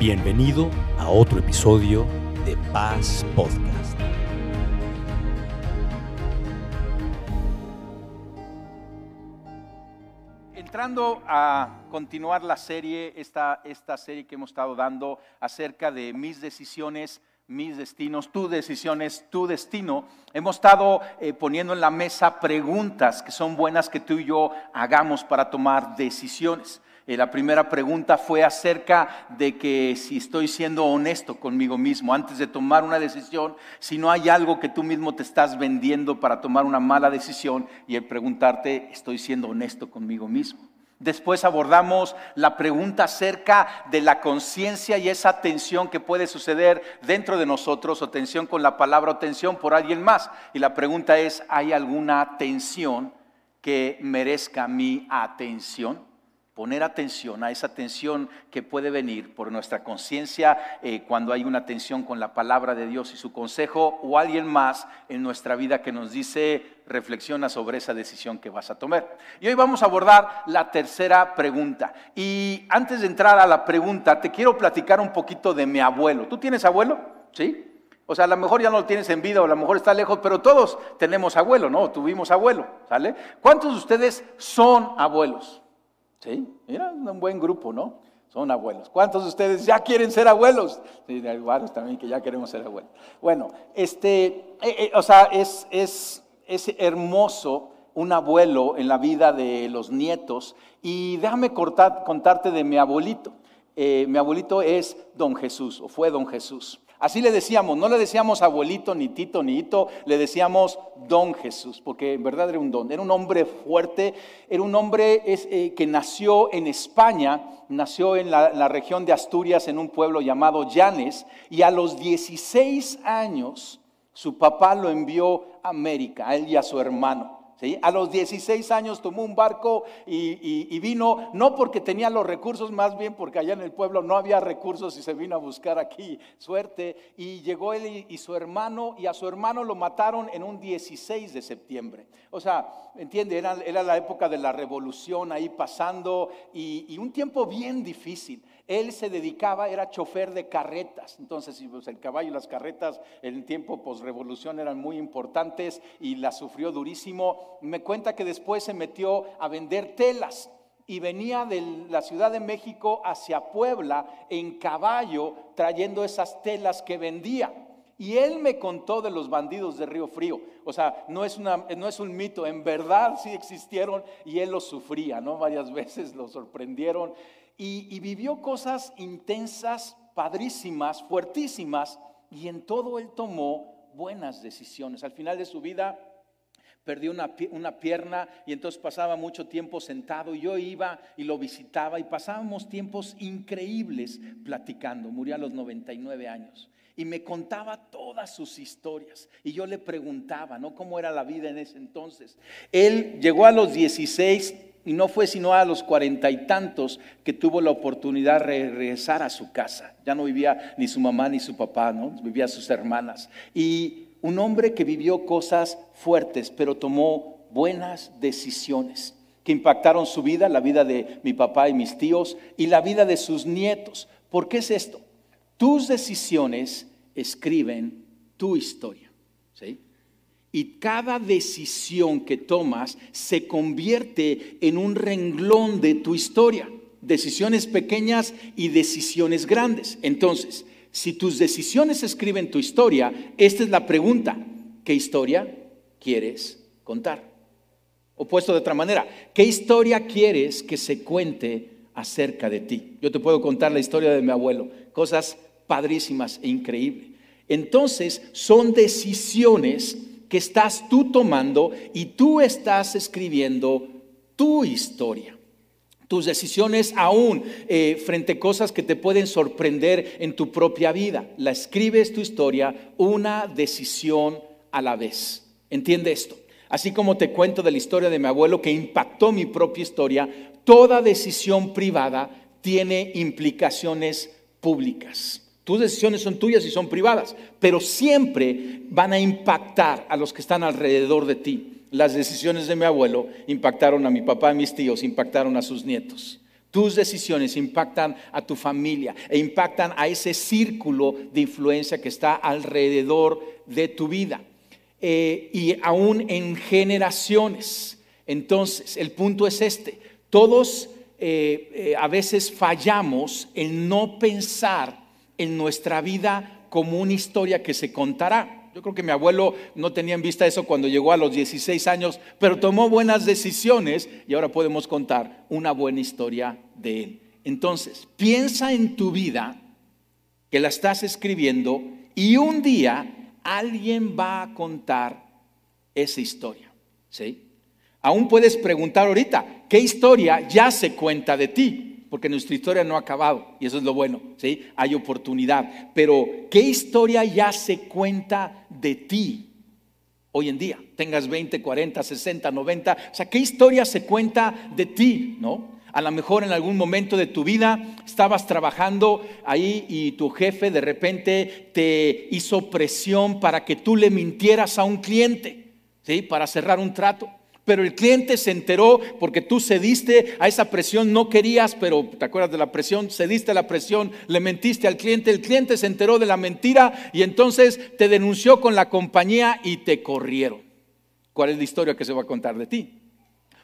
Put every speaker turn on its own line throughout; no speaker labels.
Bienvenido a otro episodio de Paz Podcast.
Entrando a continuar la serie, esta, esta serie que hemos estado dando acerca de mis decisiones, mis destinos, tu decisiones, tu destino, hemos estado eh, poniendo en la mesa preguntas que son buenas que tú y yo hagamos para tomar decisiones. La primera pregunta fue acerca de que si estoy siendo honesto conmigo mismo antes de tomar una decisión, si no hay algo que tú mismo te estás vendiendo para tomar una mala decisión y el preguntarte, ¿estoy siendo honesto conmigo mismo? Después abordamos la pregunta acerca de la conciencia y esa tensión que puede suceder dentro de nosotros, o tensión con la palabra o tensión por alguien más. Y la pregunta es, ¿hay alguna tensión que merezca mi atención? Poner atención a esa tensión que puede venir por nuestra conciencia eh, cuando hay una tensión con la palabra de Dios y su consejo o alguien más en nuestra vida que nos dice reflexiona sobre esa decisión que vas a tomar. Y hoy vamos a abordar la tercera pregunta. Y antes de entrar a la pregunta, te quiero platicar un poquito de mi abuelo. ¿Tú tienes abuelo? ¿Sí? O sea, a lo mejor ya no lo tienes en vida o a lo mejor está lejos, pero todos tenemos abuelo, ¿no? Tuvimos abuelo, ¿sale? ¿Cuántos de ustedes son abuelos? Sí, mira, un buen grupo, ¿no? Son abuelos. ¿Cuántos de ustedes ya quieren ser abuelos? Sí, hay varios también que ya queremos ser abuelos. Bueno, este, eh, eh, o sea, es, es, es hermoso un abuelo en la vida de los nietos. Y déjame contarte de mi abuelito. Eh, mi abuelito es don Jesús, o fue don Jesús. Así le decíamos, no le decíamos abuelito, ni tito, ni hito, le decíamos don Jesús, porque en verdad era un don. Era un hombre fuerte, era un hombre eh, que nació en España, nació en la, la, región de Asturias, en un pueblo llamado Llanes, y a los 16 años su papá lo envió a América, a él y a su hermano. A los 16 años tomó un barco y, vino, no porque tenía los recursos, más bien porque allá en el pueblo no había recursos y se vino a buscar aquí suerte. Y llegó él y, su hermano, y a su hermano lo mataron en un 16 de septiembre. O sea, entiende, era, la época de la revolución ahí pasando y un tiempo bien difícil. Él se dedicaba, era chofer de carretas. Entonces, pues, el caballo y las carretas en tiempo posrevolución eran muy importantes y la sufrió durísimo. Me cuenta que después se metió a vender telas y venía de la Ciudad de México hacia Puebla en caballo trayendo esas telas que vendía. Y él me contó de los bandidos de Río Frío. O sea, no es, una, no es un mito, en verdad sí existieron y él los sufría, ¿no? Varias veces lo sorprendieron y, vivió cosas intensas, padrísimas, fuertísimas, y en todo él tomó buenas decisiones. Al final de su vida perdió una, una, pierna y entonces pasaba mucho tiempo sentado yo iba y lo visitaba y pasábamos tiempos increíbles platicando. Murió a los 99 años y me contaba todas sus historias y yo le preguntaba, ¿no? ¿Cómo era la vida en ese entonces? Él llegó a los 16 y no fue sino a los cuarenta y tantos que tuvo la oportunidad de regresar a su casa. Ya no vivía ni su mamá ni su papá, ¿no? Vivía sus hermanas. Y un hombre que vivió cosas fuertes, pero tomó buenas decisiones que impactaron su vida, la vida de mi papá y mis tíos y la vida de sus nietos. ¿Por qué es esto? Tus decisiones escriben tu historia. ¿sí? Y cada decisión que tomas se convierte en un renglón de tu historia. Decisiones pequeñas y decisiones grandes. Entonces, si tus decisiones escriben tu historia, esta es la pregunta. ¿Qué historia quieres contar? O puesto de otra manera, ¿qué historia quieres que se cuente acerca de ti? Yo te puedo contar la historia de mi abuelo, cosas padrísimas e increíbles. Entonces, son decisiones que estás tú tomando y tú estás escribiendo tu historia. Tus decisiones aún eh, frente a cosas que te pueden sorprender en tu propia vida. La escribes tu historia una decisión a la vez. Entiende esto. Así como te cuento de la historia de mi abuelo que impactó mi propia historia, toda decisión privada tiene implicaciones públicas. Tus decisiones son tuyas y son privadas, pero siempre van a impactar a los que están alrededor de ti. Las decisiones de mi abuelo impactaron a mi papá y mis tíos, impactaron a sus nietos. Tus decisiones impactan a tu familia e impactan a ese círculo de influencia que está alrededor de tu vida. Eh, y aún en generaciones. Entonces, el punto es este. Todos eh, eh, a veces fallamos en no pensar en nuestra vida como una historia que se contará. Yo creo que mi abuelo no tenía en vista eso cuando llegó a los 16 años, pero tomó buenas decisiones y ahora podemos contar una buena historia de él. Entonces, piensa en tu vida que la estás escribiendo y un día alguien va a contar esa historia. ¿sí? Aún puedes preguntar ahorita, ¿qué historia ya se cuenta de ti? Porque nuestra historia no ha acabado y eso es lo bueno, ¿sí? Hay oportunidad, pero ¿qué historia ya se cuenta de ti hoy en día? Tengas 20, 40, 60, 90, o sea, ¿qué historia se cuenta de ti, no? A lo mejor en algún momento de tu vida estabas trabajando ahí y tu jefe de repente te hizo presión para que tú le mintieras a un cliente, ¿sí? Para cerrar un trato. Pero el cliente se enteró porque tú cediste a esa presión, no querías, pero te acuerdas de la presión, cediste a la presión, le mentiste al cliente, el cliente se enteró de la mentira y entonces te denunció con la compañía y te corrieron. ¿Cuál es la historia que se va a contar de ti?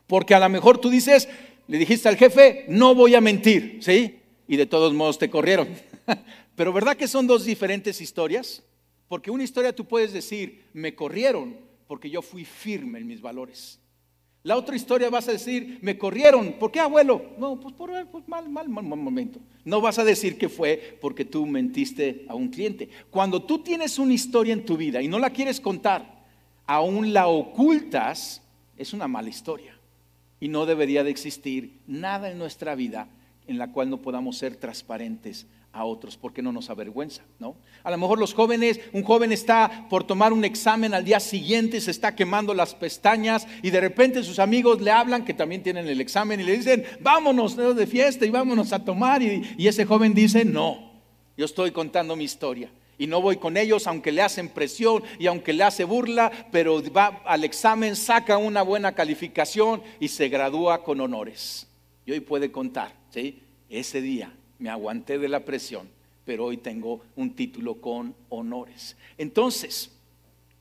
Porque a lo mejor tú dices, le dijiste al jefe, no voy a mentir, ¿sí? Y de todos modos te corrieron. Pero ¿verdad que son dos diferentes historias? Porque una historia tú puedes decir, me corrieron porque yo fui firme en mis valores. La otra historia vas a decir, me corrieron. ¿Por qué, abuelo? No, pues por pues mal, mal, mal, mal momento. No vas a decir que fue porque tú mentiste a un cliente. Cuando tú tienes una historia en tu vida y no la quieres contar, aún la ocultas, es una mala historia. Y no debería de existir nada en nuestra vida en la cual no podamos ser transparentes a otros, porque no nos avergüenza, ¿no? A lo mejor los jóvenes, un joven está por tomar un examen al día siguiente, se está quemando las pestañas y de repente sus amigos le hablan que también tienen el examen y le dicen, vámonos de fiesta y vámonos a tomar. Y, y ese joven dice, no, yo estoy contando mi historia. Y no voy con ellos, aunque le hacen presión y aunque le hace burla, pero va al examen, saca una buena calificación y se gradúa con honores. Y hoy puede contar, ¿sí? Ese día me aguanté de la presión, pero hoy tengo un título con honores. Entonces,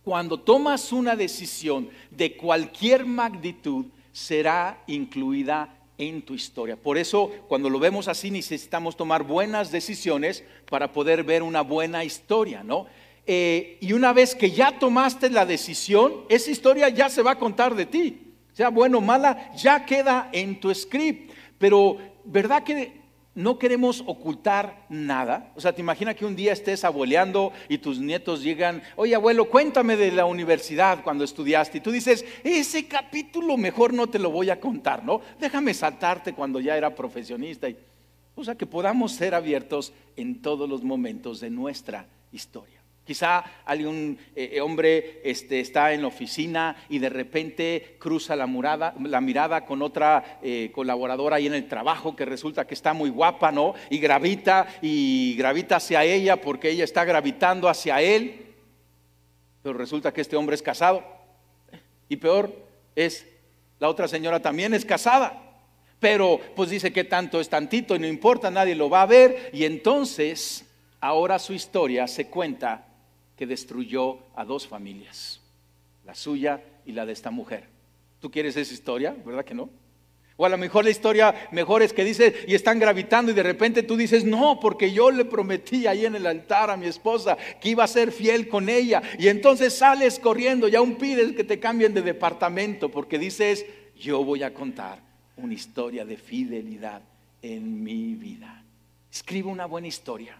cuando tomas una decisión de cualquier magnitud, será incluida en tu historia. Por eso, cuando lo vemos así, necesitamos tomar buenas decisiones para poder ver una buena historia, ¿no? Eh, y una vez que ya tomaste la decisión, esa historia ya se va a contar de ti. Sea bueno o mala, ya queda en tu script. Pero, ¿verdad que no queremos ocultar nada. O sea, te imaginas que un día estés abueleando y tus nietos llegan, oye abuelo, cuéntame de la universidad cuando estudiaste. Y tú dices, ese capítulo mejor no te lo voy a contar, ¿no? Déjame saltarte cuando ya era profesionista. O sea, que podamos ser abiertos en todos los momentos de nuestra historia. Quizá algún eh, hombre este, está en la oficina y de repente cruza la, la mirada con otra eh, colaboradora ahí en el trabajo que resulta que está muy guapa, ¿no? Y gravita y gravita hacia ella porque ella está gravitando hacia él. Pero resulta que este hombre es casado. Y peor es, la otra señora también es casada. Pero pues dice que tanto es tantito y no importa, nadie lo va a ver. Y entonces ahora su historia se cuenta que destruyó a dos familias, la suya y la de esta mujer. ¿Tú quieres esa historia? ¿Verdad que no? O a lo mejor la historia mejor es que dice, y están gravitando y de repente tú dices, no, porque yo le prometí ahí en el altar a mi esposa que iba a ser fiel con ella. Y entonces sales corriendo y aún pides que te cambien de departamento porque dices, yo voy a contar una historia de fidelidad en mi vida. Escribe una buena historia.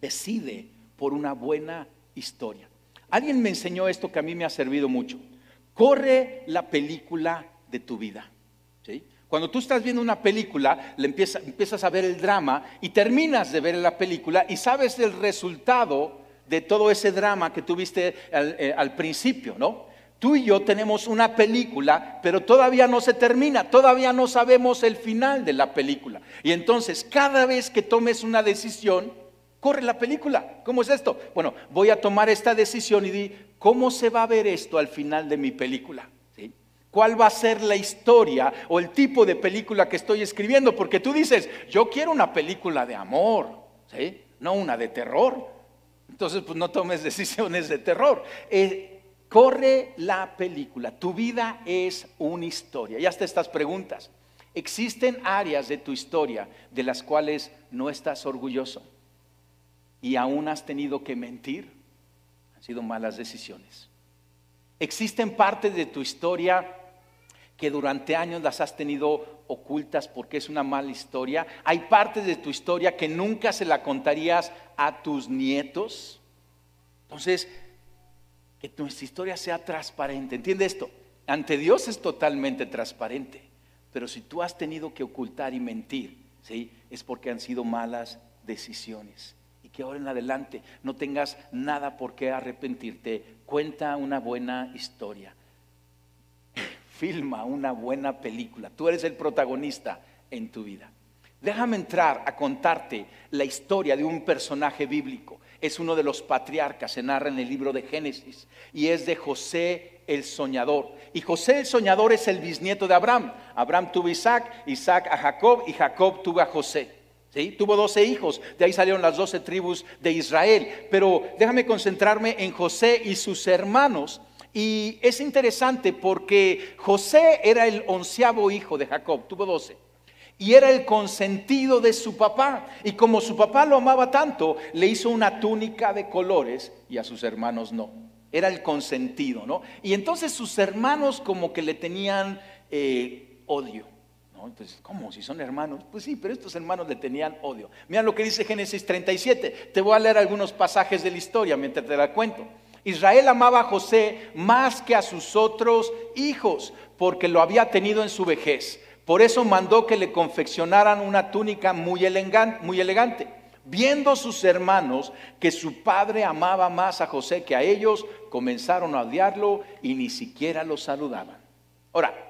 Decide por una buena historia. Alguien me enseñó esto que a mí me ha servido mucho. Corre la película de tu vida. Cuando tú estás viendo una película, le empiezas, a ver el drama y terminas de ver la película y sabes el resultado de todo ese drama que tuviste al, eh, al principio, ¿no? Tú y yo tenemos una película, pero todavía no se termina, todavía no sabemos el final de la película. Y entonces, cada vez que tomes una decisión, Corre la película. ¿Cómo es esto? Bueno, voy a tomar esta decisión y di, ¿cómo se va a ver esto al final de mi película? cuál va a ser la historia o el tipo de película que estoy escribiendo, porque tú dices, yo quiero una película de amor, ¿sí? No una de terror. Entonces, pues no tomes decisiones de terror. Eh, corre la película. Tu vida es una historia. Ya está estas preguntas. Existen áreas de tu historia de las cuales no estás orgulloso y aún has tenido que mentir. Han sido malas decisiones. Existen partes de tu historia que durante años las has tenido ocultas porque es una mala historia. Hay partes de tu historia que nunca se la contarías a tus nietos. Entonces, que nuestra historia sea transparente. ¿Entiende esto? Ante Dios es totalmente transparente. Pero si tú has tenido que ocultar y mentir, ¿sí? es porque han sido malas decisiones. Que ahora en adelante no tengas nada por qué arrepentirte. Cuenta una buena historia filma una buena película. Tú eres el protagonista en tu vida. Déjame entrar a contarte la historia de un personaje bíblico. Es uno de los patriarcas, se narra en el libro de Génesis, y es de José el soñador. Y José el soñador es el bisnieto de Abraham. Abraham tuvo a Isaac, Isaac a Jacob, y Jacob tuvo a José. ¿Sí? Tuvo doce hijos, de ahí salieron las doce tribus de Israel. Pero déjame concentrarme en José y sus hermanos, y es interesante porque José era el onceavo hijo de Jacob, tuvo doce. Y era el consentido de su papá. Y como su papá lo amaba tanto, le hizo una túnica de colores y a sus hermanos no. Era el consentido, ¿no? Y entonces sus hermanos como que le tenían eh, odio. Entonces, ¿cómo? Si son hermanos. Pues sí, pero estos hermanos le tenían odio. Mira lo que dice Génesis 37. Te voy a leer algunos pasajes de la historia mientras te la cuento. Israel amaba a José más que a sus otros hijos, porque lo había tenido en su vejez. Por eso mandó que le confeccionaran una túnica muy elegante. Viendo sus hermanos que su padre amaba más a José que a ellos, comenzaron a odiarlo y ni siquiera lo saludaban. Ahora,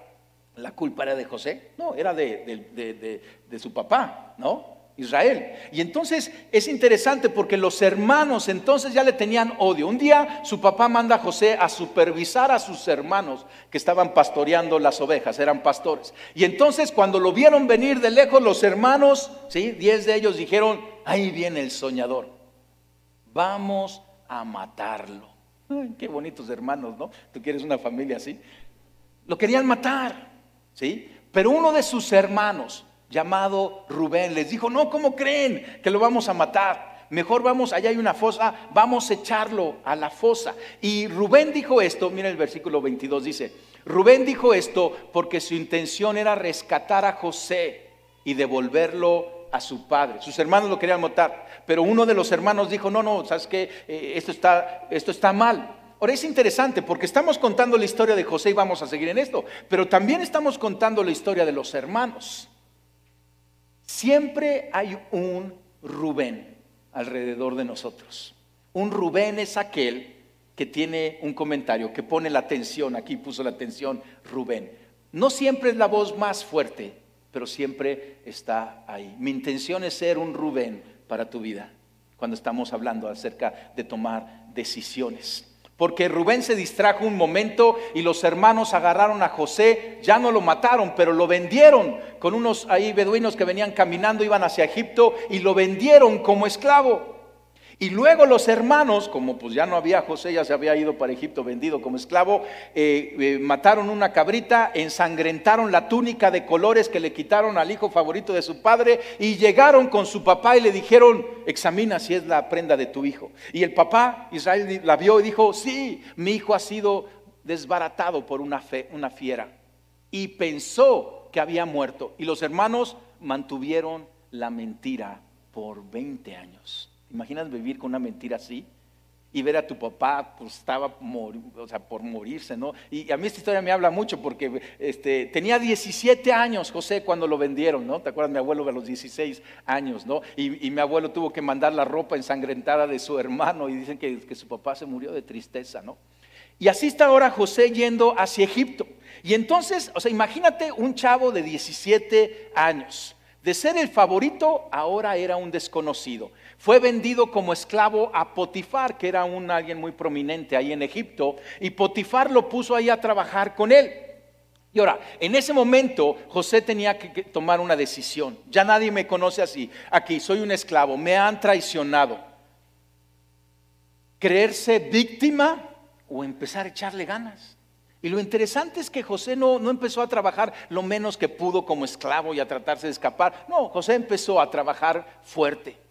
¿la culpa era de José? No, era de, su papá, ¿no? Israel. Y entonces es interesante porque los hermanos entonces ya le tenían odio. Un día su papá manda a José a supervisar a sus hermanos que estaban pastoreando las ovejas, eran pastores. Y entonces cuando lo vieron venir de lejos los hermanos, ¿sí? diez de ellos dijeron, ahí viene el soñador, vamos a matarlo. qué bonitos hermanos, ¿no? Tú quieres una familia así. Lo querían matar, ¿sí? Pero uno de sus hermanos, llamado Rubén. Les dijo, no, ¿cómo creen que lo vamos a matar? Mejor vamos, allá hay una fosa, vamos a echarlo a la fosa. Y Rubén dijo esto, mira el versículo 22, dice, Rubén dijo esto porque su intención era rescatar a José y devolverlo a su padre. Sus hermanos lo querían matar, pero uno de los hermanos dijo, no, no, sabes que eh, esto, está, esto está mal. Ahora es interesante porque estamos contando la historia de José y vamos a seguir en esto, pero también estamos contando la historia de los hermanos. Siempre hay un Rubén alrededor de nosotros. Un Rubén es aquel que tiene un comentario, que pone la atención, aquí puso la atención Rubén. No siempre es la voz más fuerte, pero siempre está ahí. Mi intención es ser un Rubén para tu vida, cuando estamos hablando acerca de tomar decisiones porque Rubén se distrajo un momento y los hermanos agarraron a José, ya no lo mataron, pero lo vendieron con unos ahí beduinos que venían caminando, iban hacia Egipto y lo vendieron como esclavo. Y luego los hermanos, como pues ya no había José, ya se había ido para Egipto vendido como esclavo, eh, eh, mataron una cabrita, ensangrentaron la túnica de colores que le quitaron al hijo favorito de su padre y llegaron con su papá y le dijeron, examina si es la prenda de tu hijo. Y el papá, Israel, la vio y dijo, sí, mi hijo ha sido desbaratado por una, fe, una fiera. Y pensó que había muerto. Y los hermanos mantuvieron la mentira por 20 años. ¿Imaginas vivir con una mentira así? Y ver a tu papá, pues estaba por morirse, ¿no? Y a mí esta historia me habla mucho porque este, tenía 17 años José cuando lo vendieron, ¿no? ¿Te acuerdas? Mi abuelo de los 16 años, ¿no? Y, mi abuelo tuvo que mandar la ropa ensangrentada de su hermano y dicen que su papá se murió de tristeza, ¿no? Y así está ahora José yendo hacia Egipto. Y entonces, o sea, imagínate un chavo de 17 años. De ser el favorito, ahora era un desconocido fue vendido como esclavo a Potifar, que era un alguien muy prominente ahí en Egipto, y Potifar lo puso ahí a trabajar con él. Y ahora, en ese momento José tenía que tomar una decisión. Ya nadie me conoce así. Aquí soy un esclavo, me han traicionado. Creerse víctima o empezar a echarle ganas. Y lo interesante es que José no, no, empezó a trabajar lo menos que pudo como esclavo y a tratarse de escapar. No, José empezó a trabajar fuerte.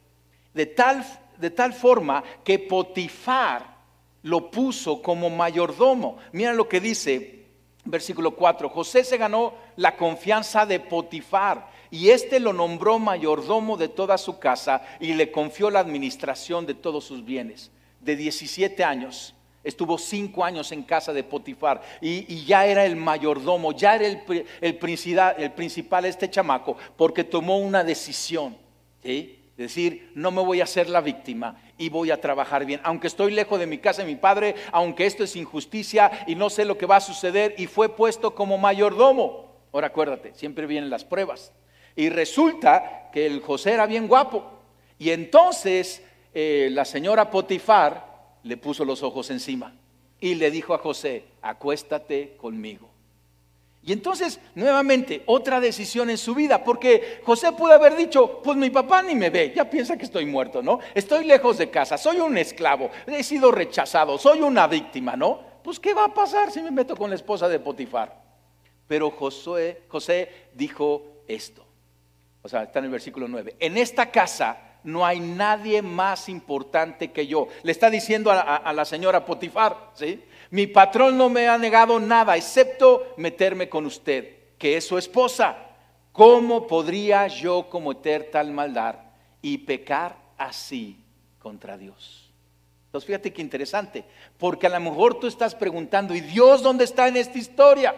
De tal, de tal forma que Potifar lo puso como mayordomo. Mira lo que dice versículo 4. José se ganó la confianza de Potifar y éste lo nombró mayordomo de toda su casa y le confió la administración de todos sus bienes. De 17 años Estuvo cinco años en casa de Potifar y, ya era el mayordomo, ya era el, el, principal, el principal este chamaco, porque tomó una decisión. ¿sí? Decir, no me voy a hacer la víctima y voy a trabajar bien. Aunque estoy lejos de mi casa y mi padre, aunque esto es injusticia y no sé lo que va a suceder, y fue puesto como mayordomo. Ahora acuérdate, siempre vienen las pruebas. Y resulta que el José era bien guapo. Y entonces eh, la señora Potifar le puso los ojos encima y le dijo a José, acuéstate conmigo. Y entonces, nuevamente, otra decisión en su vida, porque José pudo haber dicho, pues mi papá ni me ve, ya piensa que estoy muerto, ¿no? Estoy lejos de casa, soy un esclavo, he sido rechazado, soy una víctima, ¿no? Pues ¿qué va a pasar si me meto con la esposa de Potifar? Pero José, José dijo esto, o sea, está en el versículo 9, en esta casa no hay nadie más importante que yo. Le está diciendo a, la señora Potifar, ¿sí? Mi patrón no me ha negado nada, excepto meterme con usted, que es su esposa. ¿Cómo podría yo cometer tal maldad y pecar así contra Dios? Entonces fíjate qué interesante, porque a lo mejor tú estás preguntando, ¿y Dios dónde está en esta historia?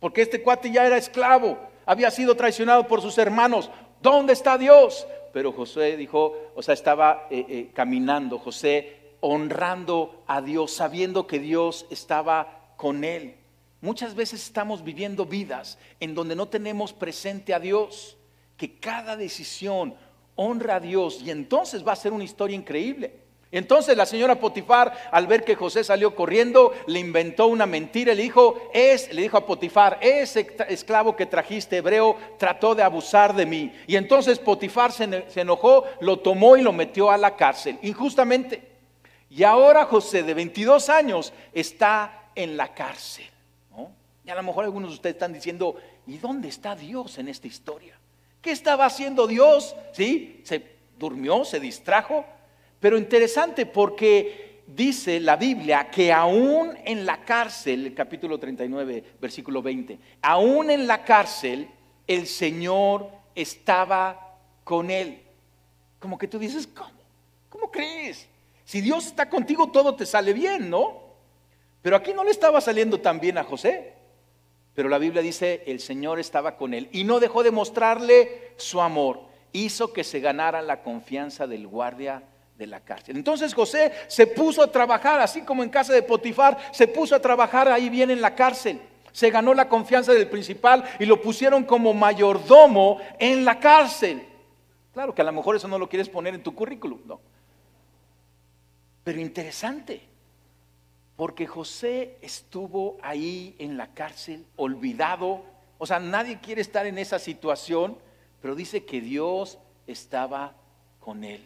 Porque este cuate ya era esclavo, había sido traicionado por sus hermanos. ¿Dónde está Dios? pero José dijo, o sea, estaba eh, eh, caminando, José honrando a Dios, sabiendo que Dios estaba con él. Muchas veces estamos viviendo vidas en donde no tenemos presente a Dios, que cada decisión honra a Dios y entonces va a ser una historia increíble. Entonces la señora Potifar, al ver que José salió corriendo, le inventó una mentira. Le dijo, es, le dijo a Potifar, ese esclavo que trajiste hebreo trató de abusar de mí. Y entonces Potifar se, enojó, lo tomó y lo metió a la cárcel, injustamente. Y ahora José, de 22 años, está en la cárcel. Y a lo mejor algunos de ustedes están diciendo, ¿y dónde está Dios en esta historia? ¿Qué estaba haciendo Dios? ¿Sí? ¿Se durmió? ¿Se distrajo? Pero interesante porque dice la Biblia que aún en la cárcel, el capítulo 39, versículo 20, aún en la cárcel el Señor estaba con él. Como que tú dices, ¿cómo? ¿Cómo crees? Si Dios está contigo, todo te sale bien, ¿no? Pero aquí no le estaba saliendo tan bien a José. Pero la Biblia dice, el Señor estaba con él y no dejó de mostrarle su amor. Hizo que se ganara la confianza del guardia de la cárcel. Entonces José se puso a trabajar, así como en casa de Potifar, se puso a trabajar ahí bien en la cárcel. Se ganó la confianza del principal y lo pusieron como mayordomo en la cárcel. Claro que a lo mejor eso no lo quieres poner en tu currículum, ¿no? Pero interesante, porque José estuvo ahí en la cárcel, olvidado. O sea, nadie quiere estar en esa situación, pero dice que Dios estaba con él.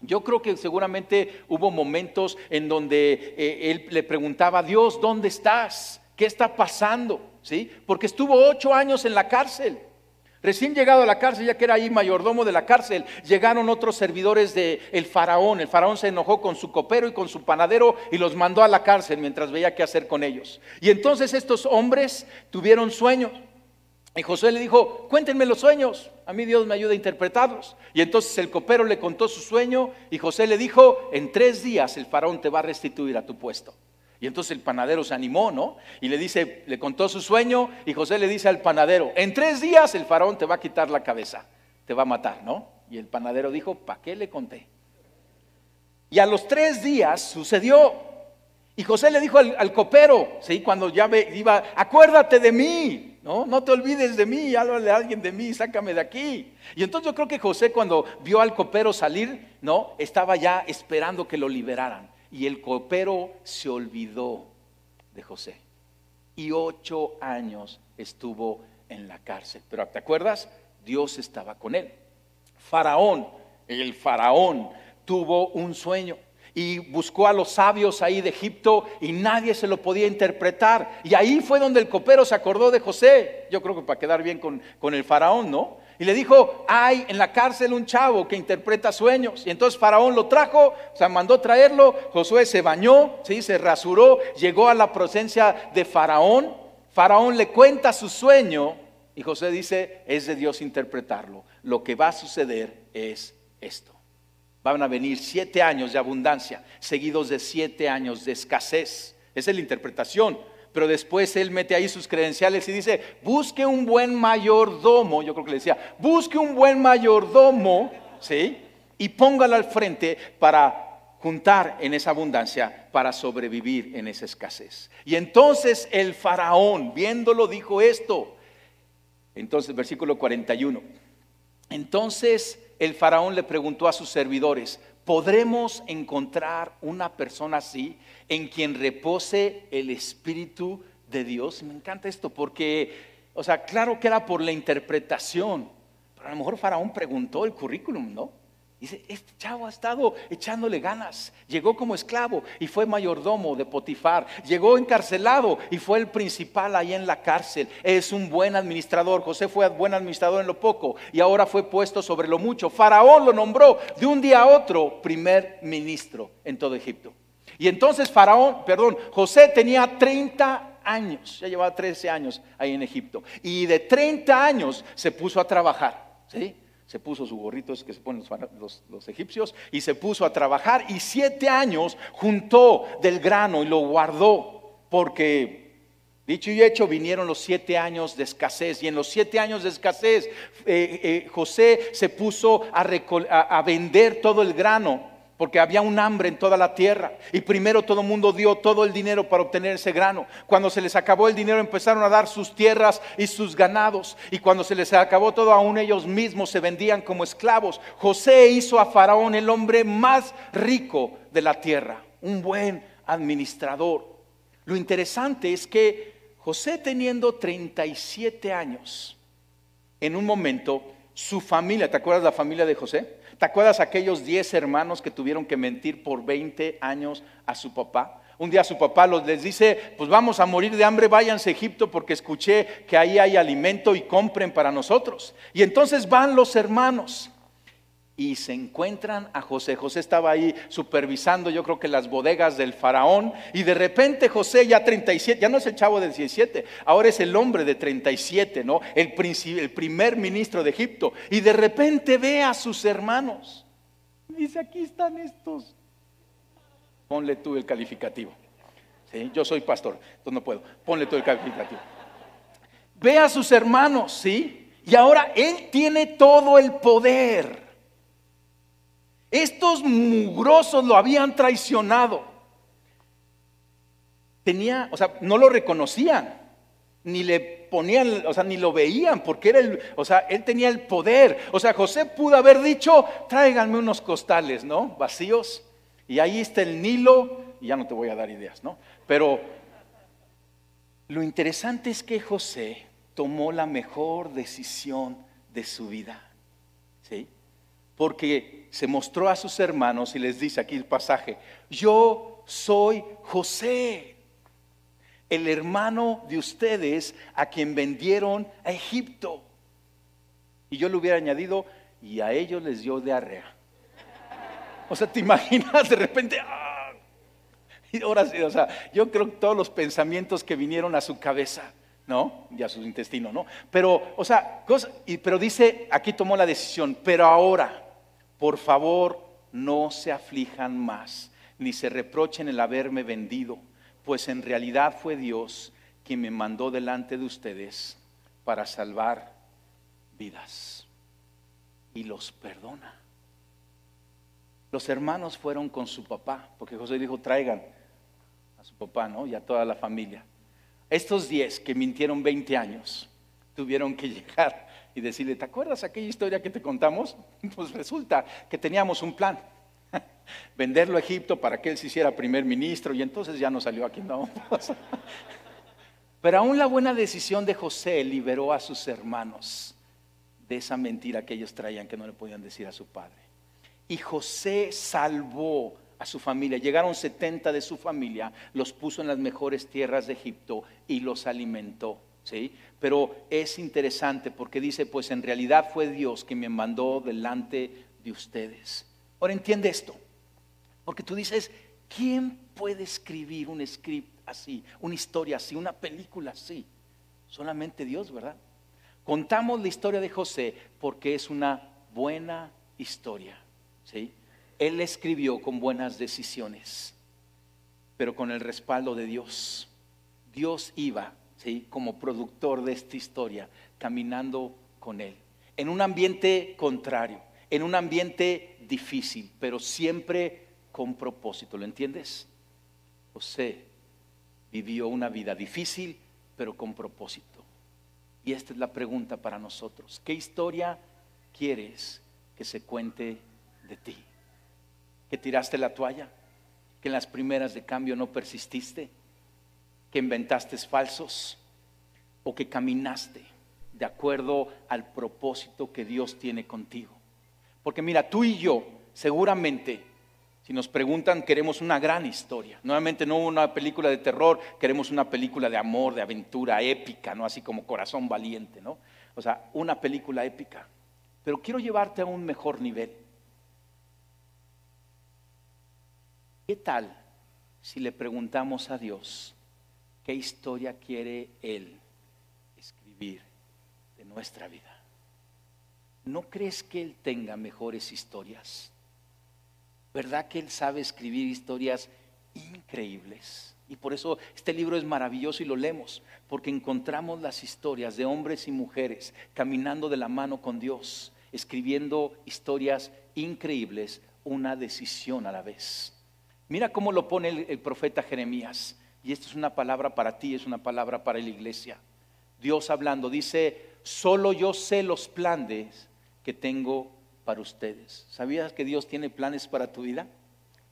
Yo creo que seguramente hubo momentos en donde eh, él le preguntaba Dios, ¿dónde estás? ¿Qué está pasando? ¿Sí? Porque estuvo ocho años en la cárcel. Recién llegado a la cárcel, ya que era ahí mayordomo de la cárcel, llegaron otros servidores del el faraón. El faraón se enojó con su copero y con su panadero y los mandó a la cárcel mientras veía qué hacer con ellos. Y entonces estos hombres tuvieron sueños. Y José le dijo, cuéntenme los sueños, a mí Dios me ayuda a interpretarlos. Y entonces el copero le contó su sueño y José le dijo, en tres días el faraón te va a restituir a tu puesto. Y entonces el panadero se animó, ¿no? Y le dice, le contó su sueño y José le dice al panadero, en tres días el faraón te va a quitar la cabeza, te va a matar, ¿no? Y el panadero dijo, ¿para qué le conté? Y a los tres días sucedió. Y José le dijo al, copero, ¿sí? Cuando ya iba, acuérdate de mí, no, no te olvides de mí, háblale a alguien de mí, sácame de aquí. Y entonces yo creo que José cuando vio al copero salir, no, estaba ya esperando que lo liberaran. Y el copero se olvidó de José. Y ocho años estuvo en la cárcel. Pero ¿te acuerdas? Dios estaba con él. Faraón, el faraón, tuvo un sueño y buscó a los sabios ahí de Egipto y nadie se lo podía interpretar. Y ahí fue donde el copero se acordó de José, yo creo que para quedar bien con, con el faraón, ¿no? Y le dijo, hay en la cárcel un chavo que interpreta sueños. Y entonces Faraón lo trajo, o sea, mandó traerlo, Josué se bañó, se rasuró, llegó a la presencia de Faraón. Faraón le cuenta su sueño y José dice, es de Dios interpretarlo. Lo que va a suceder es esto. Van a venir siete años de abundancia, seguidos de siete años de escasez. Esa es la interpretación pero después él mete ahí sus credenciales y dice, busque un buen mayordomo, yo creo que le decía, busque un buen mayordomo, ¿sí? Y póngalo al frente para juntar en esa abundancia, para sobrevivir en esa escasez. Y entonces el faraón, viéndolo, dijo esto. Entonces, versículo 41. Entonces el faraón le preguntó a sus servidores, ¿podremos encontrar una persona así en quien repose el Espíritu de Dios? Me encanta esto porque, o sea, claro que era por la interpretación, pero a lo mejor Faraón preguntó el currículum, ¿no? Dice, este chavo ha estado echándole ganas. Llegó como esclavo y fue mayordomo de Potifar. Llegó encarcelado y fue el principal ahí en la cárcel. Es un buen administrador. José fue buen administrador en lo poco y ahora fue puesto sobre lo mucho. Faraón lo nombró de un día a otro primer ministro en todo Egipto. Y entonces Faraón, perdón, José tenía 30 años, ya llevaba 13 años ahí en Egipto. Y de 30 años se puso a trabajar. ¿sí? Se puso su gorrito que se ponen los, egipcios y se puso a trabajar y siete años juntó del grano y lo guardó porque Dicho y hecho, vinieron los siete años de escasez y en los siete años de escasez eh, eh, José se puso a, vender todo el grano porque había un hambre en toda la tierra. Y primero todo el mundo dio todo el dinero para obtener ese grano. Cuando se les acabó el dinero empezaron a dar sus tierras y sus ganados. Y cuando se les acabó todo, aún ellos mismos se vendían como esclavos. José hizo a Faraón el hombre más rico de la tierra, un buen administrador. Lo interesante es que José teniendo 37 años, en un momento, su familia, ¿te acuerdas la familia de José? ¿Te acuerdas aquellos 10 hermanos que tuvieron que mentir por 20 años a su papá? Un día su papá les dice, pues vamos a morir de hambre, váyanse a Egipto porque escuché que ahí hay alimento y compren para nosotros. Y entonces van los hermanos y se encuentran a José. José estaba ahí supervisando, yo creo que las bodegas del faraón, y de repente José ya 37, ya no es el chavo de 17, ahora es el hombre de 37, ¿no? El, el primer ministro de Egipto, y de repente ve a sus hermanos. Dice, aquí están estos. Ponle tú el calificativo. ¿sí? Yo soy pastor, entonces no puedo. Ponle tú el calificativo. Ve a sus hermanos, ¿sí? Y ahora él tiene todo el poder. Estos mugrosos lo habían traicionado. Tenía, o sea, no lo reconocían, ni le ponían, o sea, ni lo veían, porque era el, o sea, él tenía el poder. O sea, José pudo haber dicho, tráiganme unos costales, ¿no? Vacíos. Y ahí está el Nilo, y ya no te voy a dar ideas, ¿no? Pero lo interesante es que José tomó la mejor decisión de su vida, ¿sí? Porque se mostró a sus hermanos y les dice aquí el pasaje, yo soy José, el hermano de ustedes a quien vendieron a Egipto. Y yo le hubiera añadido, y a ellos les dio diarrea. O sea, ¿te imaginas de repente? ¡ah! Y ahora sí, o sea, yo creo que todos los pensamientos que vinieron a su cabeza, ¿no? Y a su intestino, ¿no? Pero, o sea, pero dice, aquí tomó la decisión, pero ahora, por favor, no se aflijan más, ni se reprochen el haberme vendido, pues en realidad fue Dios quien me mandó delante de ustedes para salvar vidas. Y los perdona. Los hermanos fueron con su papá, porque José dijo, traigan a su papá, ¿no? Y a toda la familia. Estos diez que mintieron 20 años tuvieron que llegar y decirle, ¿te acuerdas aquella historia que te contamos? Pues resulta que teníamos un plan. Venderlo a Egipto para que él se hiciera primer ministro y entonces ya no salió aquí, no. Pero aún la buena decisión de José liberó a sus hermanos de esa mentira que ellos traían que no le podían decir a su padre. Y José salvó a su familia. Llegaron 70 de su familia, los puso en las mejores tierras de Egipto y los alimentó. ¿Sí? Pero es interesante porque dice, pues en realidad fue Dios quien me mandó delante de ustedes. Ahora entiende esto, porque tú dices, ¿quién puede escribir un script así, una historia así, una película así? Solamente Dios, ¿verdad? Contamos la historia de José porque es una buena historia, ¿sí? Él escribió con buenas decisiones, pero con el respaldo de Dios. Dios iba, ¿sí? Como productor de esta historia, caminando con él, en un ambiente contrario en un ambiente difícil, pero siempre con propósito. ¿Lo entiendes? José vivió una vida difícil, pero con propósito. Y esta es la pregunta para nosotros. ¿Qué historia quieres que se cuente de ti? ¿Que tiraste la toalla? ¿Que en las primeras de cambio no persististe? ¿Que inventaste falsos? ¿O que caminaste de acuerdo al propósito que Dios tiene contigo? Porque mira, tú y yo seguramente, si nos preguntan, queremos una gran historia. Nuevamente no una película de terror, queremos una película de amor, de aventura épica, ¿no? Así como Corazón Valiente, ¿no? O sea, una película épica. Pero quiero llevarte a un mejor nivel. ¿Qué tal si le preguntamos a Dios qué historia quiere Él escribir de nuestra vida? ¿no crees que Él tenga mejores historias? ¿Verdad que Él sabe escribir historias increíbles? Y por eso este libro es maravilloso y lo leemos, porque encontramos las historias de hombres y mujeres caminando de la mano con Dios, escribiendo historias increíbles, una decisión a la vez. Mira cómo lo pone el, profeta Jeremías, y esto es una palabra para ti, es una palabra para la iglesia. Dios hablando, dice, solo yo sé los planes que tengo para ustedes. ¿Sabías que Dios tiene planes para tu vida?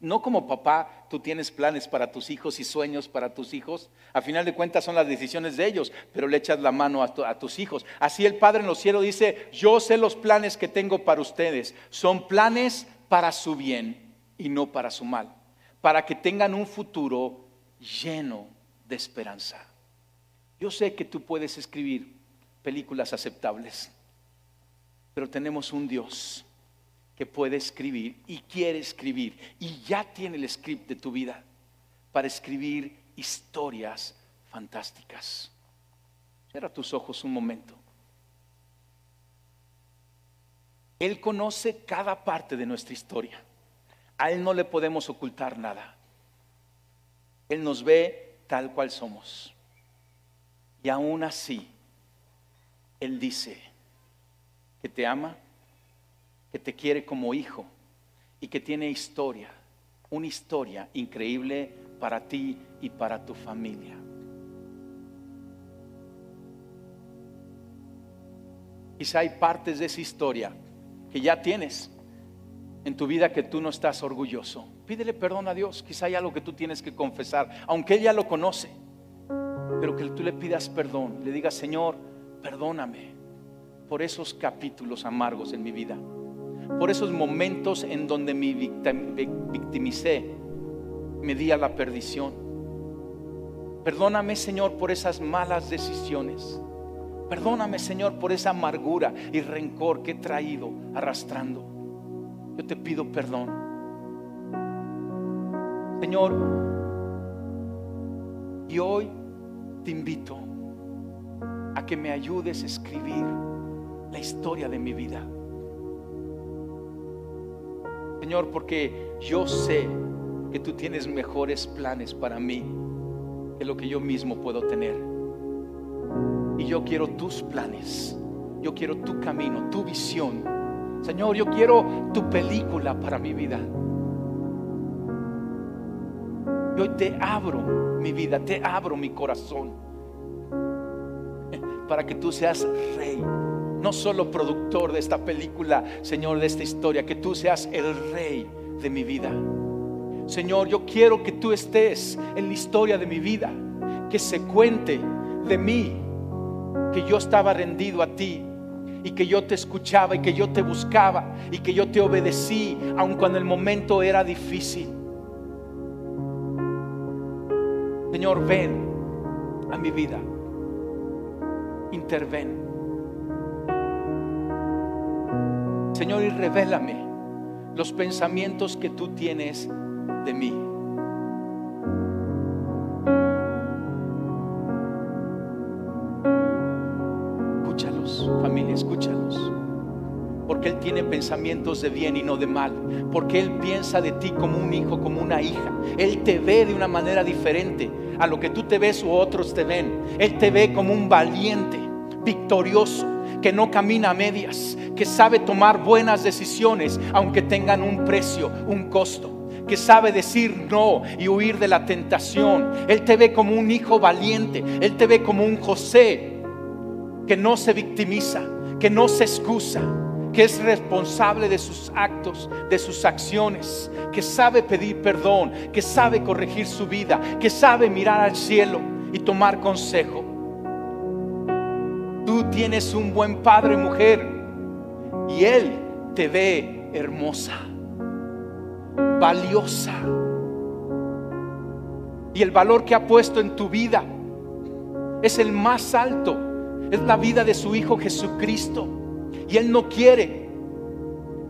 No como papá, tú tienes planes para tus hijos y sueños para tus hijos. A final de cuentas son las decisiones de ellos, pero le echas la mano a, tus hijos. Así el Padre en los cielos dice, yo sé los planes que tengo para ustedes. Son planes para su bien y no para su mal. Para que tengan un futuro lleno de esperanza. Yo sé que tú puedes escribir películas aceptables pero tenemos un Dios que puede escribir y quiere escribir y ya tiene el script de tu vida para escribir historias fantásticas. Cierra tus ojos un momento. Él conoce cada parte de nuestra historia. A Él no le podemos ocultar nada. Él nos ve tal cual somos. Y aún así, Él dice, que te ama, que te quiere como hijo y que tiene historia, una historia increíble para ti y para tu familia. Quizá hay partes de esa historia que ya tienes en tu vida que tú no estás orgulloso. Pídele perdón a Dios. Quizá hay algo que tú tienes que confesar, aunque Él ya lo conoce. Pero que tú le pidas perdón, le digas, Señor, perdóname por esos capítulos amargos en mi vida, por esos momentos en donde me victimicé, me di a la perdición. Perdóname, Señor, por esas malas decisiones. Perdóname, Señor, por esa amargura y rencor que he traído arrastrando. Yo te pido perdón. Señor, y hoy te invito a que me ayudes a escribir la historia de mi vida. Señor, porque yo sé que tú tienes mejores planes para mí que lo que yo mismo puedo tener. Y yo quiero tus planes, yo quiero tu camino, tu visión. Señor, yo quiero tu película para mi vida. Yo te abro mi vida, te abro mi corazón para que tú seas rey no solo productor de esta película, Señor, de esta historia, que tú seas el rey de mi vida. Señor, yo quiero que tú estés en la historia de mi vida, que se cuente de mí que yo estaba rendido a ti y que yo te escuchaba y que yo te buscaba y que yo te obedecí aun cuando el momento era difícil. Señor, ven a mi vida. Interven. Señor, y revélame los pensamientos que tú tienes de mí. Porque Él tiene pensamientos de bien y no de mal. Porque Él piensa de ti como un hijo, como una hija. Él te ve de una manera diferente a lo que tú te ves u otros te ven. Él te ve como un valiente, victorioso, que no camina a medias, que sabe tomar buenas decisiones aunque tengan un precio, un costo que sabe decir no y huir de la tentación. Él te ve como un hijo valiente, Él te ve como un José que no se victimiza, que no se excusa, que es responsable de sus actos, de sus acciones, que sabe pedir perdón, que sabe corregir su vida, que sabe mirar al cielo y tomar consejo. Tú tienes un buen padre, mujer, y Él te ve hermosa, valiosa. Y el valor que ha puesto en tu vida es el más alto, es la vida de su Hijo Jesucristo. Y Él no quiere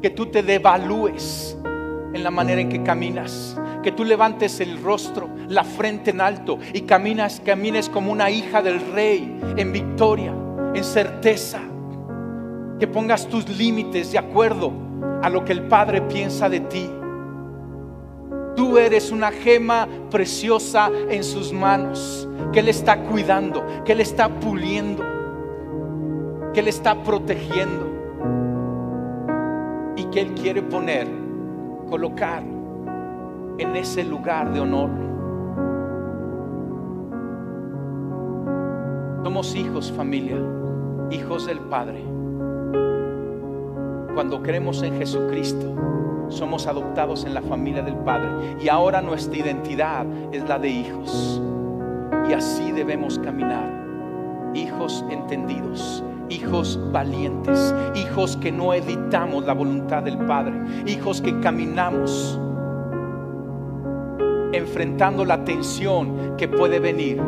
que tú te devalúes en la manera en que caminas. Que tú levantes el rostro, la frente en alto y caminas, camines como una hija del rey en victoria, en certeza. Que pongas tus límites de acuerdo a lo que el Padre piensa de ti. Tú eres una gema preciosa en sus manos, que Él está cuidando, que Él está puliendo, que Él está protegiendo y que Él quiere poner, colocar en ese lugar de honor. Somos hijos, familia, hijos del Padre. Cuando creemos en Jesucristo, somos adoptados en la familia del Padre. Y ahora nuestra identidad es la de hijos. Y así debemos caminar. Hijos entendidos, hijos valientes, hijos que no editamos la voluntad del Padre, hijos que caminamos enfrentando la tensión que puede venir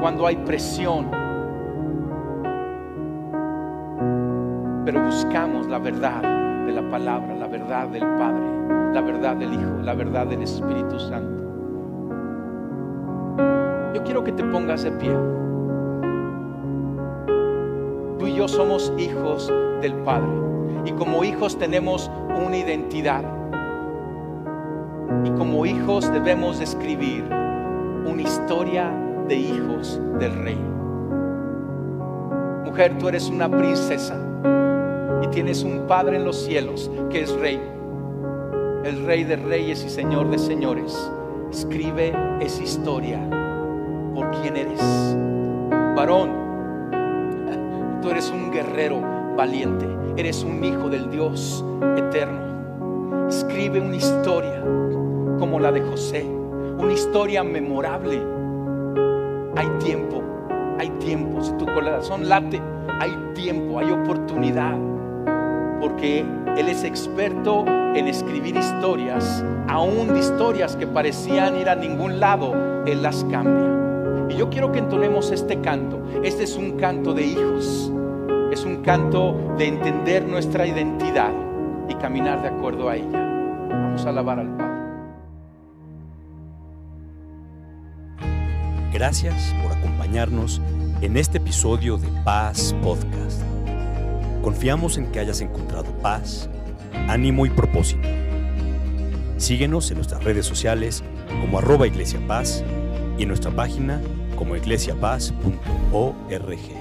cuando hay presión. Pero buscamos la verdad de la palabra, la verdad del Padre, la verdad del Hijo, la verdad del Espíritu Santo. Yo quiero que te pongas de pie. Tú y yo somos hijos del Padre. Y como hijos tenemos una identidad. Y como hijos debemos escribir una historia de hijos del rey. Mujer, tú eres una princesa y tienes un Padre en los cielos que es rey. El rey de reyes y señor de señores. Escribe esa historia por quién eres. Varón, tú eres un guerrero valiente. Eres un hijo del Dios eterno. Escribe una historia como la de José. Una historia memorable. Hay tiempo, hay tiempo. Si tu corazón late, hay tiempo, hay oportunidad. Porque Él es experto en escribir historias, aún de historias que parecían ir a ningún lado, Él las cambia. Y yo quiero que entonemos este canto. Este es un canto de hijos. Es un canto de entender nuestra identidad y caminar de acuerdo a ella. Vamos a alabar al Padre.
Gracias por acompañarnos en este episodio de Paz Podcast. Confiamos en que hayas encontrado paz, ánimo y propósito. Síguenos en nuestras redes sociales como arroba Iglesia Paz y en nuestra página como iglesiapaz.org.